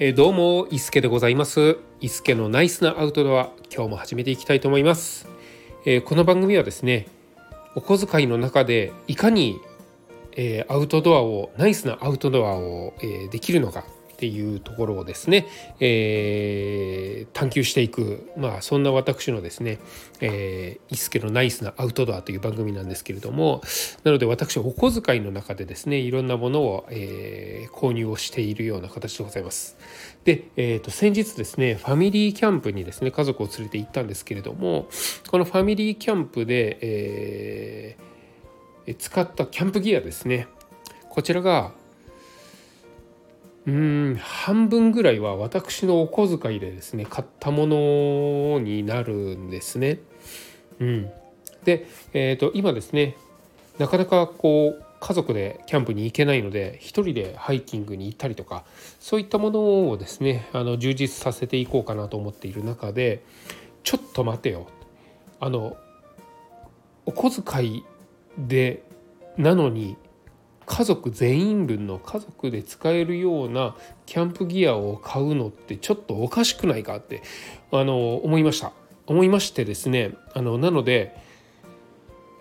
え、どうも伊助でございます。伊助のナイスなアウトドア今日も始めていきたいと思います、えー、この番組はですねお小遣いの中でいかに、えー、アウトドアをナイスなアウトドアを、えできるのかっていうところをですね、えー、探求していく、まあ、そんな私のですね「えー、イスケのナイスなアウトドア」という番組なんですけれどもなので私お小遣いの中でですねいろんなものを、えー、購入をしているような形でございます。で、えー、と先日ですねファミリーキャンプにですね家族を連れて行ったんですけれどもこのファミリーキャンプで、えー、使ったキャンプギアですねこちらがうん半分ぐらいは私のお小遣いでですね買ったものになるんですね。うん、で、えーと、今ですねなかなかこう家族でキャンプに行けないので一人でハイキングに行ったりとかそういったものをですねあの充実させていこうかなと思っている中でちょっと待てよあのお小遣いでなのに家族全員分の家族で使えるようなキャンプギアを買うのってちょっとおかしくないかってあの思いました。思いましてですねあのなので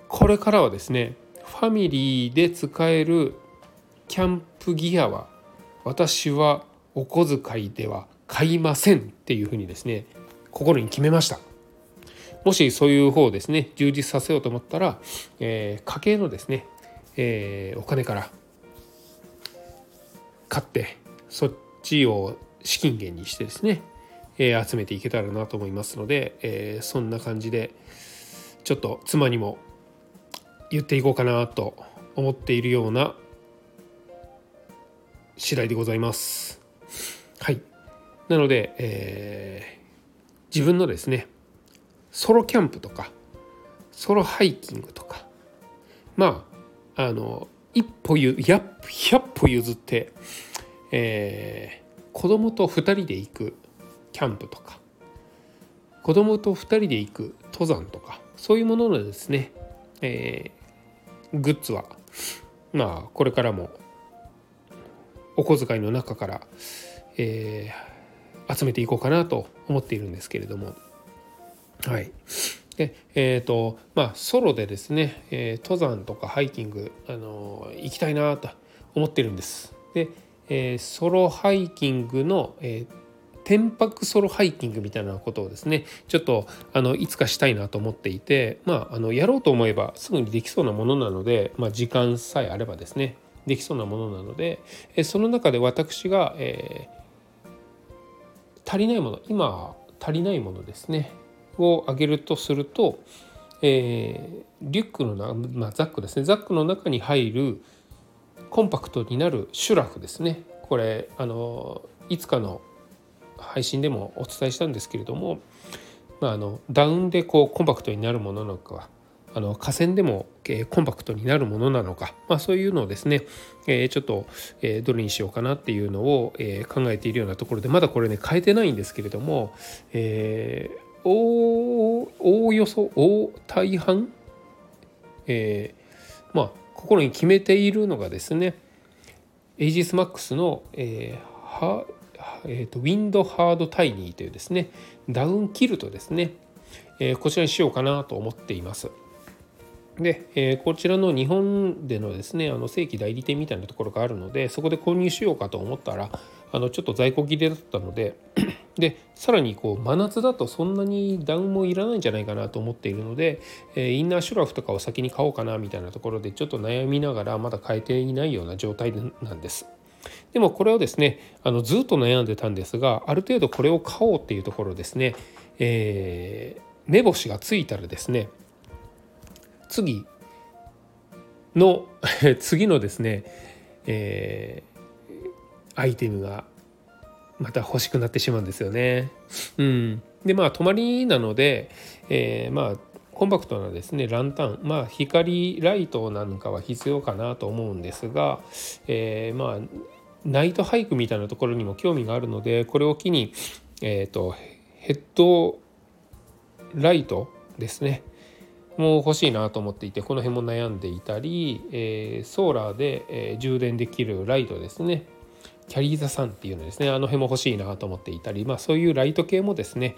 これからはですねファミリーで使えるキャンプギアは私はお小遣いでは買いませんっていうふうにですね心に決めました。もしそういう方をですね充実させようと思ったら、えー、家計のですねえー、お金から買ってそっちを資金源にしてですね、えー、集めていけたらなと思いますので、えー、そんな感じでちょっと妻にも言っていこうかなと思っているような次第でございます。はいなので、えー、自分のですねソロキャンプとかソロハイキングとかまああの一歩ゆ100歩譲って、えー、子供と2人で行くキャンプとか子供と2人で行く登山とかそういうもののですね、えー、グッズはまあこれからもお小遣いの中から、えー、集めていこうかなと思っているんですけれども。はい。でえーとまあ、ソロでですね、えー、登山とかハイキング、あのー、行きたいなと思ってるんです。で、えー、ソロハイキングの、えー天白ソロハイキングみたいなことをですねちょっとあのいつかしたいなと思っていてまああのやろうと思えばすぐにできそうなものなので、まあ、時間さえあればですねできそうなものなので、えその中で私が、えー、足りないもの今足りないものですねを挙げるとすると、えー、リュックのな、まあ、ザックですね。ザックの中に入るコンパクトになるシュラフですね。これあのいつかの配信でもお伝えしたんですけれども、まあ、あのダウンでこうコンパクトになるものなのかあの河川でも、えー、コンパクトになるものなのか、まあ、そういうのをですね、えー、ちょっと、えー、どれにしようかなっていうのを、えー、考えているようなところでまだこれね変えてないんですけれども、えー、おおよそ大大半、えー、まあ心に決めているのがですねエイジスマックスの、えーはえーと、 Windhard Tiny というですねダウンキルトですね、えー、こちらにしようかなと思っています。で、えー、こちらの日本でのですねあの正規代理店みたいなところがあるのでそこで購入しようかと思ったらあのちょっと在庫切れだったのででさらにこう真夏だとそんなにダウンもいらないんじゃないかなと思っているので、えー、インナーシュラフとかを先に買おうかなみたいなところでちょっと悩みながらまだ買えていないような状態なんです。でもこれをですねあのずっと悩んでたんですがある程度これを買おうっていうところですね、えー、目星がついたらですね次の 次のですね、えー、アイテムがまた欲しくなってしまうんですよね。うん、でまあ泊まりなので、えー、まあコンパクトなですねランタン。まあ光ライトなんかは必要かなと思うんですが、えー、まあナイトハイクみたいなところにも興味があるのでこれを機に、えーと、ヘッドライトですね。もう欲しいなと思っていてこの辺も悩んでいたり、えー、ソーラーで、えー、充電できるライトですね。キャリーザさんっていうのですねあの辺も欲しいなと思っていたり、まあ、そういうライト系もですね、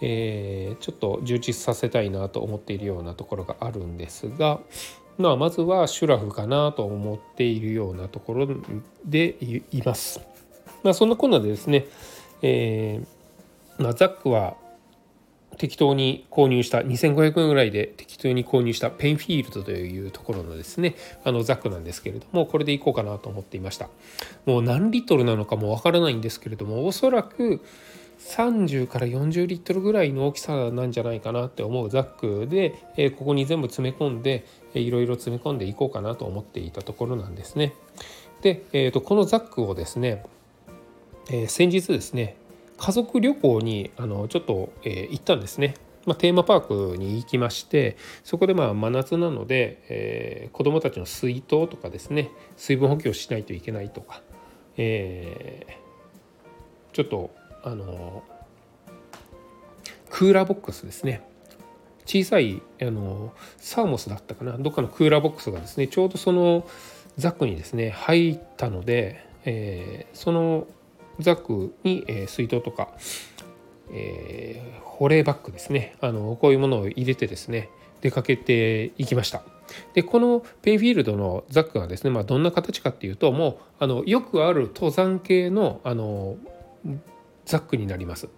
えー、ちょっと充実させたいなと思っているようなところがあるんですが、まあ、まずはシュラフかなと思っているようなところでいます。まあ、そんなこんなでですね、えーまあ、ザックは適当に購入した2500円ぐらいで適当に購入したペンフィールドというところのですねあのザックなんですけれどもこれでいこうかなと思っていました。もう何リットルなのかもわからないんですけれどもおそらく30から40リットルぐらいの大きさなんじゃないかなって思うザックで、え、ここに全部詰め込んで、えー、いろいろ詰め込んでいこうかなと思っていたところなんですね。で、えーと、このザックをですね、え、先日ですね家族旅行にあのちょっと、えー、行ったんですね。まあ、テーマパークに行きましてそこでまあ真夏なので、えー、子どもたちの水筒とかですね。水分補給をしないといけないとか、えー、ちょっとあのクーラーボックスですね。小さいあのサーモスだったかな。どっかのクーラーボックスがですねちょうどそのザックにですね入ったので、えー、そのザックに、え、水筒とか、えー、保冷バッグですねあのこういうものを入れてですね出かけていきました。でこのペンフィールドのザックがですね、まあ、どんな形かっていうともうあのよくある登山系のあのザックになります。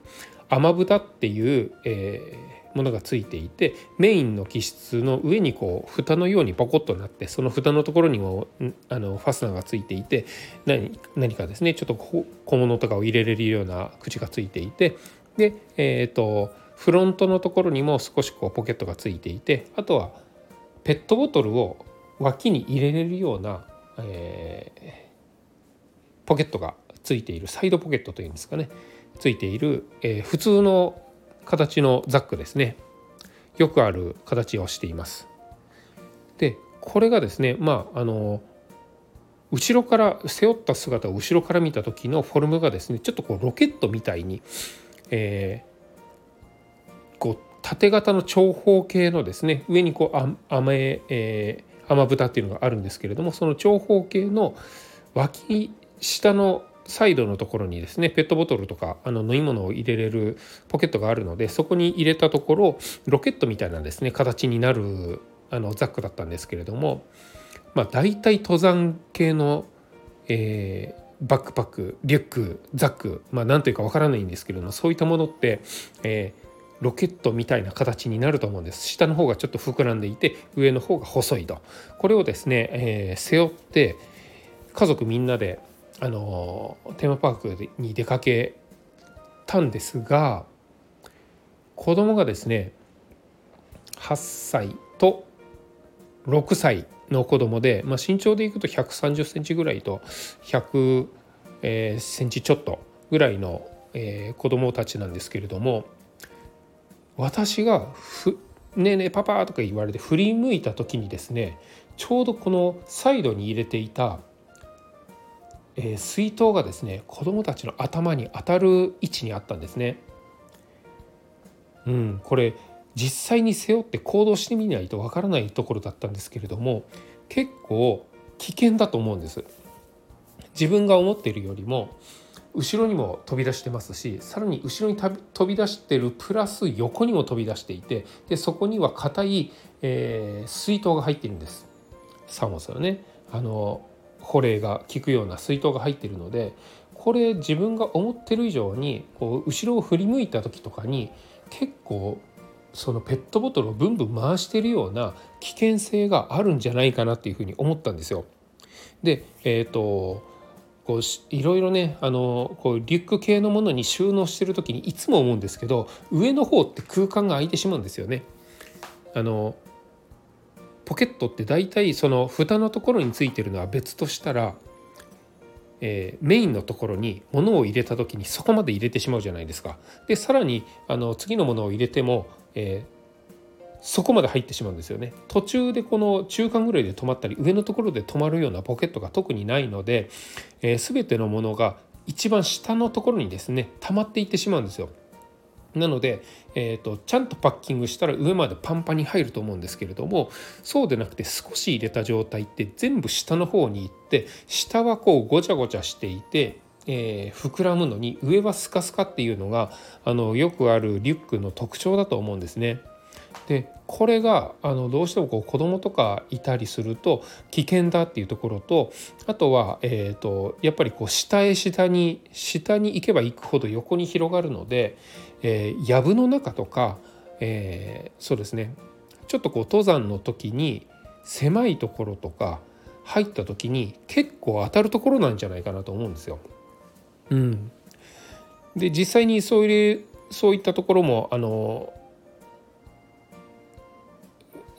雨豚っていう、えーものがついていてメインの気質の上にこう蓋のようにポコッとなってその蓋のところにもあのファスナーがついていて何何かですねちょっと小物とかを入れれるような口がついていてでえっ、ー、とフロントのところにも少しこうポケットがついていてあとはペットボトルを脇に入れれるような、えー、ポケットがついているサイドポケットというんですかねついている、えー、普通の形のザックですね。よくある形をしています。でこれがですねまああの後ろから背負った姿を後ろから見た時のフォルムがですねちょっとこうロケットみたいに、えー、こう縦型の長方形のですね上にこう雨、えー、雨蓋っていうのがあるんですけれどもその長方形の脇下のサイドのところにですねペットボトルとかあの飲み物を入れれるポケットがあるのでそこに入れたところロケットみたいなですね形になるあのザックだったんですけれどもまあ大体登山系の、えー、バックパックリュックザックまあ何というかわからないんですけれどもそういったものって、えーロケットみたいな形になると思うんです。下の方がちょっと膨らんでいて上の方が細いと。これをですね、えー、背負って家族みんなであのテーマパークに出かけたんですが子供がですね8歳と6歳の子供で、まあ、身長でいくと130センチぐらいと100、センチちょっとぐらいの、えー、子供たちなんですけれども私がふ「ねえねえパパ」とか言われて振り向いた時にですねちょうどこのサイドに入れていたえー、水筒がですね子どもたちの頭に当たる位置にあったんですね。うん、これ実際に背負って行動してみないとわからないところだったんですけれども結構危険だと思うんです。自分が思っているよりも後ろにも飛び出してますしさらに後ろに飛び出してるプラス横にも飛び出していてでそこには硬い、えー、水筒が入っているんです。サモスはねあの保冷が効くような水筒が入っているのでこれ自分が思ってる以上にこう後ろを振り向いた時とかに結構そのペットボトルをブンブン回してるような危険性があるんじゃないかなっていうふうに思ったんですよ。でえっ、ー、とこういろいろねあのこうリュック系のものに収納してる時にいつも思うんですけど上の方って空間が空いてしまうんですよね。あのポケットって大体その蓋のところについてるのは別としたら、えー、メインのところに物を入れた時にそこまで入れてしまうじゃないですか。でさらにあの次のものを入れても、えー、そこまで入ってしまうんですよね。途中でこの中間ぐらいで止まったり上のところで止まるようなポケットが特にないので、えー、全てのものが一番下のところにですね溜まっていってしまうんですよ。なので、えーと、ちゃんとパッキングしたら上までパンパンに入ると思うんですけれどもそうでなくて少し入れた状態って全部下の方に行って下はこうごちゃごちゃしていて、えー、膨らむのに上はスカスカっていうのがあのよくあるリュックの特徴だと思うんですね。でこれがあのどうしてもこう子供とかいたりすると危険だっていうところとあとは、えーと、やっぱりこう下へ下に下に行けば行くほど横に広がるので、えー、藪の中とか、えー、そうですねちょっとこう登山の時に狭いところとか入った時に結構当たるところなんじゃないかなと思うんですよ。うん、で実際にそういうそういったところもあの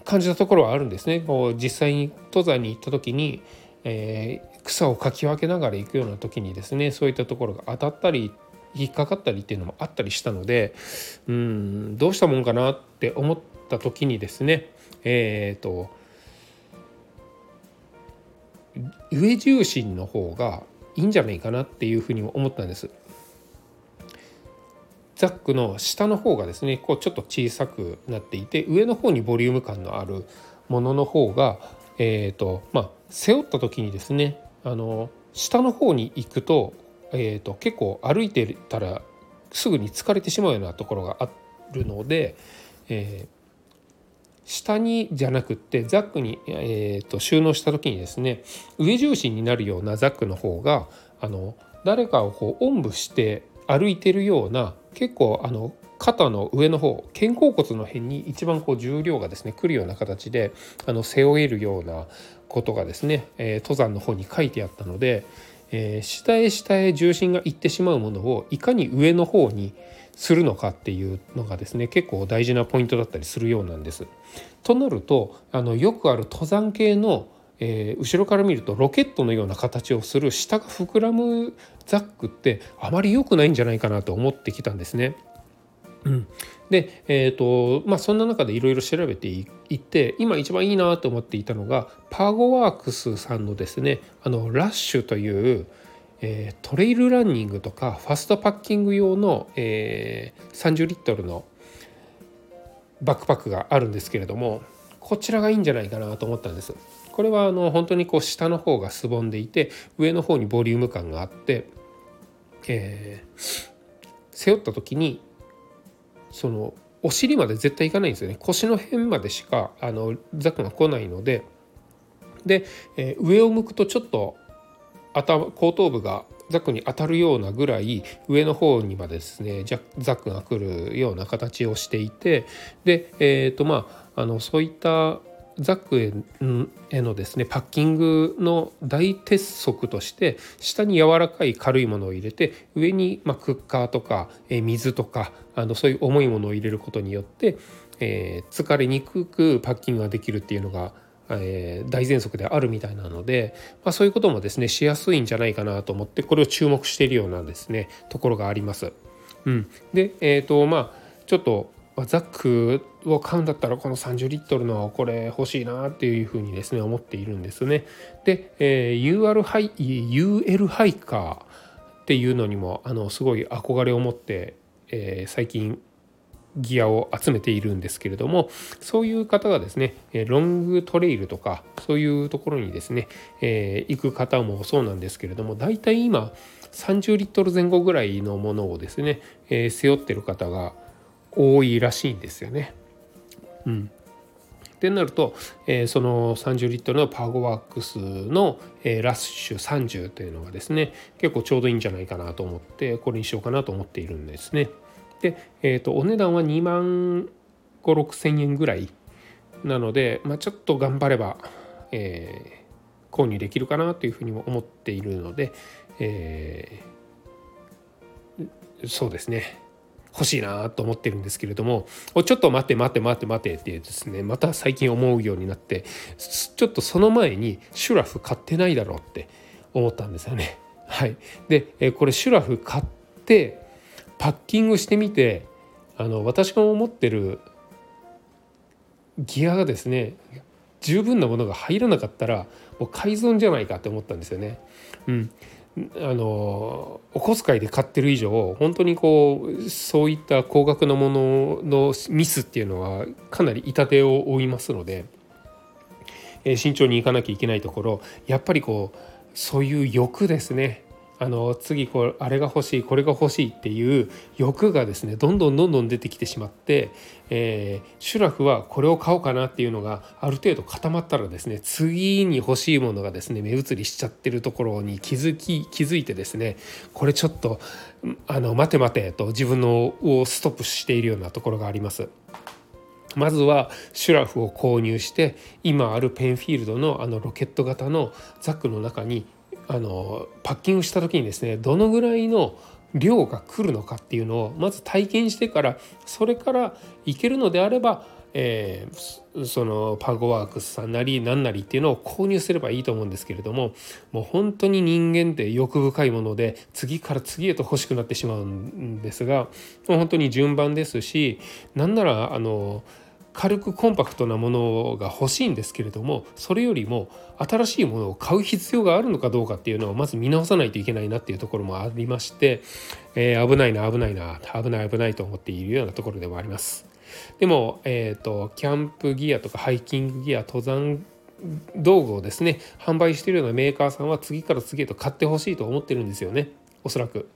感じたところはあるんですね。こう実際に登山に行った時に、えー、草をかき分けながら行くような時にですねそういったところが当たったり引っかかったりっていうのもあったりしたのでうんどうしたもんかなって思った時にですねえっ、ー、と上重心の方がいいんじゃないかなっていうふうに思ったんです。ザックの下の方がですねこうちょっと小さくなっていて上の方にボリューム感のあるものの方が、えーとまあ、背負った時にですねあの下の方に行くと,、えーと、結構歩いてたらすぐに疲れてしまうようなところがあるので、えー、下にじゃなくってザックに、えーと、収納した時にですね上重心になるようなザックの方があの誰かをこうおんぶして歩いてるような結構あの肩の上の方肩甲骨の辺に一番こう重量がですねくるような形であの背負えるようなことがですね、えー、登山の方に書いてあったので、えー、下へ下へ重心がいってしまうものをいかに上の方にするのかっていうのがですね結構大事なポイントだったりするようなんです。となるとあのよくある登山系のえー、後ろから見るとロケットのような形をする下が膨らむザックってあまり良くないんじゃないかなと思ってきたんですね。うん、で、えーとまあ、そんな中でいろいろ調べていって今一番いいなと思っていたのがパーゴワークスさんのですねあのラッシュという、えー、トレイルランニングとかファストパッキング用の、えー、30リットルのバックパックがあるんですけれどもこちらがいいんじゃないかなと思ったんです。これはあの本当にこう下の方がすぼんでいて上の方にボリューム感があって、えー、背負った時にそのお尻まで絶対いかないんですよね。腰の辺までしかあのザクが来ないので。で、えー、上を向くとちょっと頭後頭部がザクに当たるようなぐらい上の方にまでですねザックが来るような形をしていて。でえっ、ー、とまああのそういったザックへのですねパッキングの大鉄則として下に柔らかい軽いものを入れて上にまクッカーとか水とかあのそういう重いものを入れることによって、え、疲れにくくパッキングができるっていうのが、えー、大原則であるみたいなので、まあ、そういうこともですねしやすいんじゃないかなと思ってこれを注目しているようなですねところがあります。うん、でえ、ー、とまあちょっとザックを買うんだったらこの30リットルのこれ欲しいなっていうふうにですね思っているんですね。で、えー、UR ハイ UL ハイカーっていうのにもあのすごい憧れを持って、えー、最近ギアを集めているんですけれどもそういう方がですねロングトレイルとかそういうところにですね、えー、行く方もそうなんですけれども大体今30リットル前後ぐらいのものをですね、えー、背負ってる方が多いらしいんですよね。うん、ってなると、えー、その30リットルのパーゴワークスの、えー、ラッシュ30というのがですね結構ちょうどいいんじゃないかなと思ってこれにしようかなと思っているんですね。で、えーと、お値段は2万5 6千円ぐらいなので、まあ、ちょっと頑張れば、えー、購入できるかなというふうにも思っているので、えー、そうですね欲しいなと思ってるんですけれどもちょっと待って待って待って待ってってですねまた最近思うようになってちょっとその前にシュラフ買ってないだろうって思ったんですよね。はい、でこれシュラフ買ってパッキングしてみてあの私が思ってるギアがですね十分なものが入らなかったらもう改造じゃないかって思ったんですよね。うん、あのお小遣いで買ってる以上本当にこうそういった高額なもののミスっていうのはかなり痛手を負いますので、えー、慎重にいかなきゃいけないところやっぱりこうそういう欲ですね。あの次これあれが欲しいこれが欲しいっていう欲がですねどんどんどんどん出てきてしまって、えー、シュラフはこれを買おうかなっていうのがある程度固まったらですね次に欲しいものがですね目移りしちゃってるところに気づき気づいてですねこれちょっとあの待て待てと自分のをストップしているようなところがあります。まずはシュラフを購入して今あるペンフィールドのあのロケット型のザックの中にあのパッキングした時にですねどのぐらいの量が来るのかっていうのをまず体験してからそれからいけるのであれば、えー、そのパゴワークスさんなり何なりっていうのを購入すればいいと思うんですけれどももう本当に人間って欲深いもので次から次へと欲しくなってしまうんですがもう本当に順番ですしなんならあの軽くコンパクトなものが欲しいんですけれどもそれよりも新しいものを買う必要があるのかどうかっていうのをまず見直さないといけないなっていうところもありまして、えー、危ないな危ないな危ない危ないと思っているようなところでもあります。でも、えーと、キャンプギアとかハイキングギア登山道具をですね販売しているようなメーカーさんは次から次へと買ってほしいと思ってるんですよねおそらく。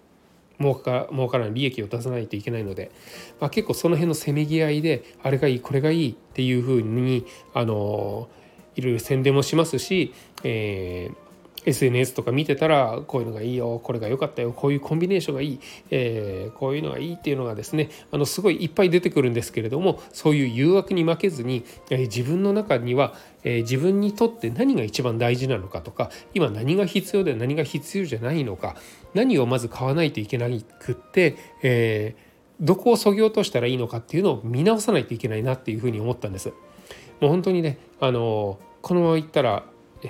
儲か儲からない利益を出さないといけないので、まあ、結構その辺のせめぎ合いであれがいいこれがいいっていうふうにあのいろいろ宣伝もしますし、えー SNS とか見てたらこういうのがいいよこれが良かったよこういうコンビネーションがいい、えー、こういうのがいいっていうのがですねあのすごいいっぱい出てくるんですけれどもそういう誘惑に負けずに、えー、自分の中には、えー、自分にとって何が一番大事なのかとか今何が必要で何が必要じゃないのか何をまず買わないといけなくって、えどこをそぎ落としたらいいのかっていうのを見直さないといけないなっていうふうに思ったんです。もう本当にねあのこのままいったら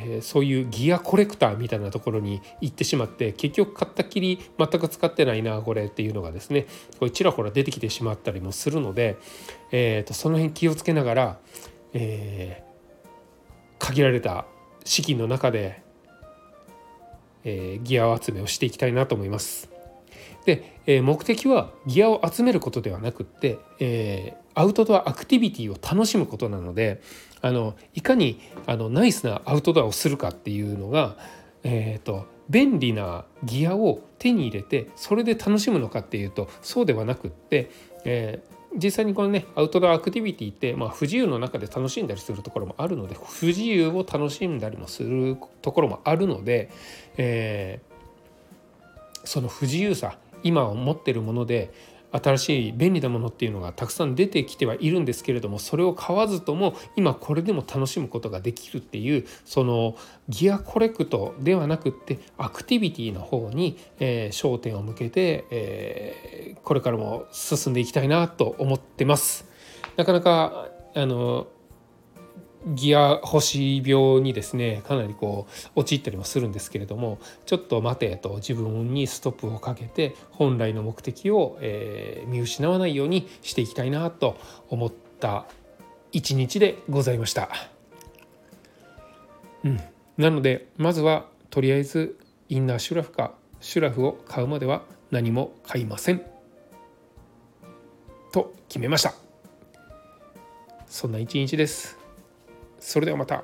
えー、そういうギアコレクターみたいなところに行ってしまって結局買ったきり全く使ってないなこれっていうのがですねこれちらほら出てきてしまったりもするので、えーと、その辺気をつけながら、えー、限られた資金の中で、えー、ギア集めをしていきたいなと思います。で、え目的はギアを集めることではなくって、えアウトドアアクティビティを楽しむことなのであのいかにあのナイスなアウトドアをするかっていうのが、えーと、便利なギアを手に入れてそれで楽しむのかっていうとそうではなくって、えー、実際にこのねアウトドアアクティビティって、まあ、不自由の中で楽しんだりするところもあるので不自由を楽しんだりもするところもあるので、えー、その不自由さ今持ってるもので新しい便利なものっていうのがたくさん出てきてはいるんですけれどもそれを買わずとも今これでも楽しむことができるっていうそのギアコレクトではなくってアクティビティの方に、えー、焦点を向けて、えー、これからも進んでいきたいなと思ってます。なかなかあのギア星病にですねかなりこう陥ったりもするんですけれどもちょっと待てと自分にストップをかけて本来の目的を、えー、見失わないようにしていきたいなと思った一日でございました。うん、なのでまずはとりあえずインナーシュラフかシュラフを買うまでは何も買いません。と決めました。そんな一日です。それではまた。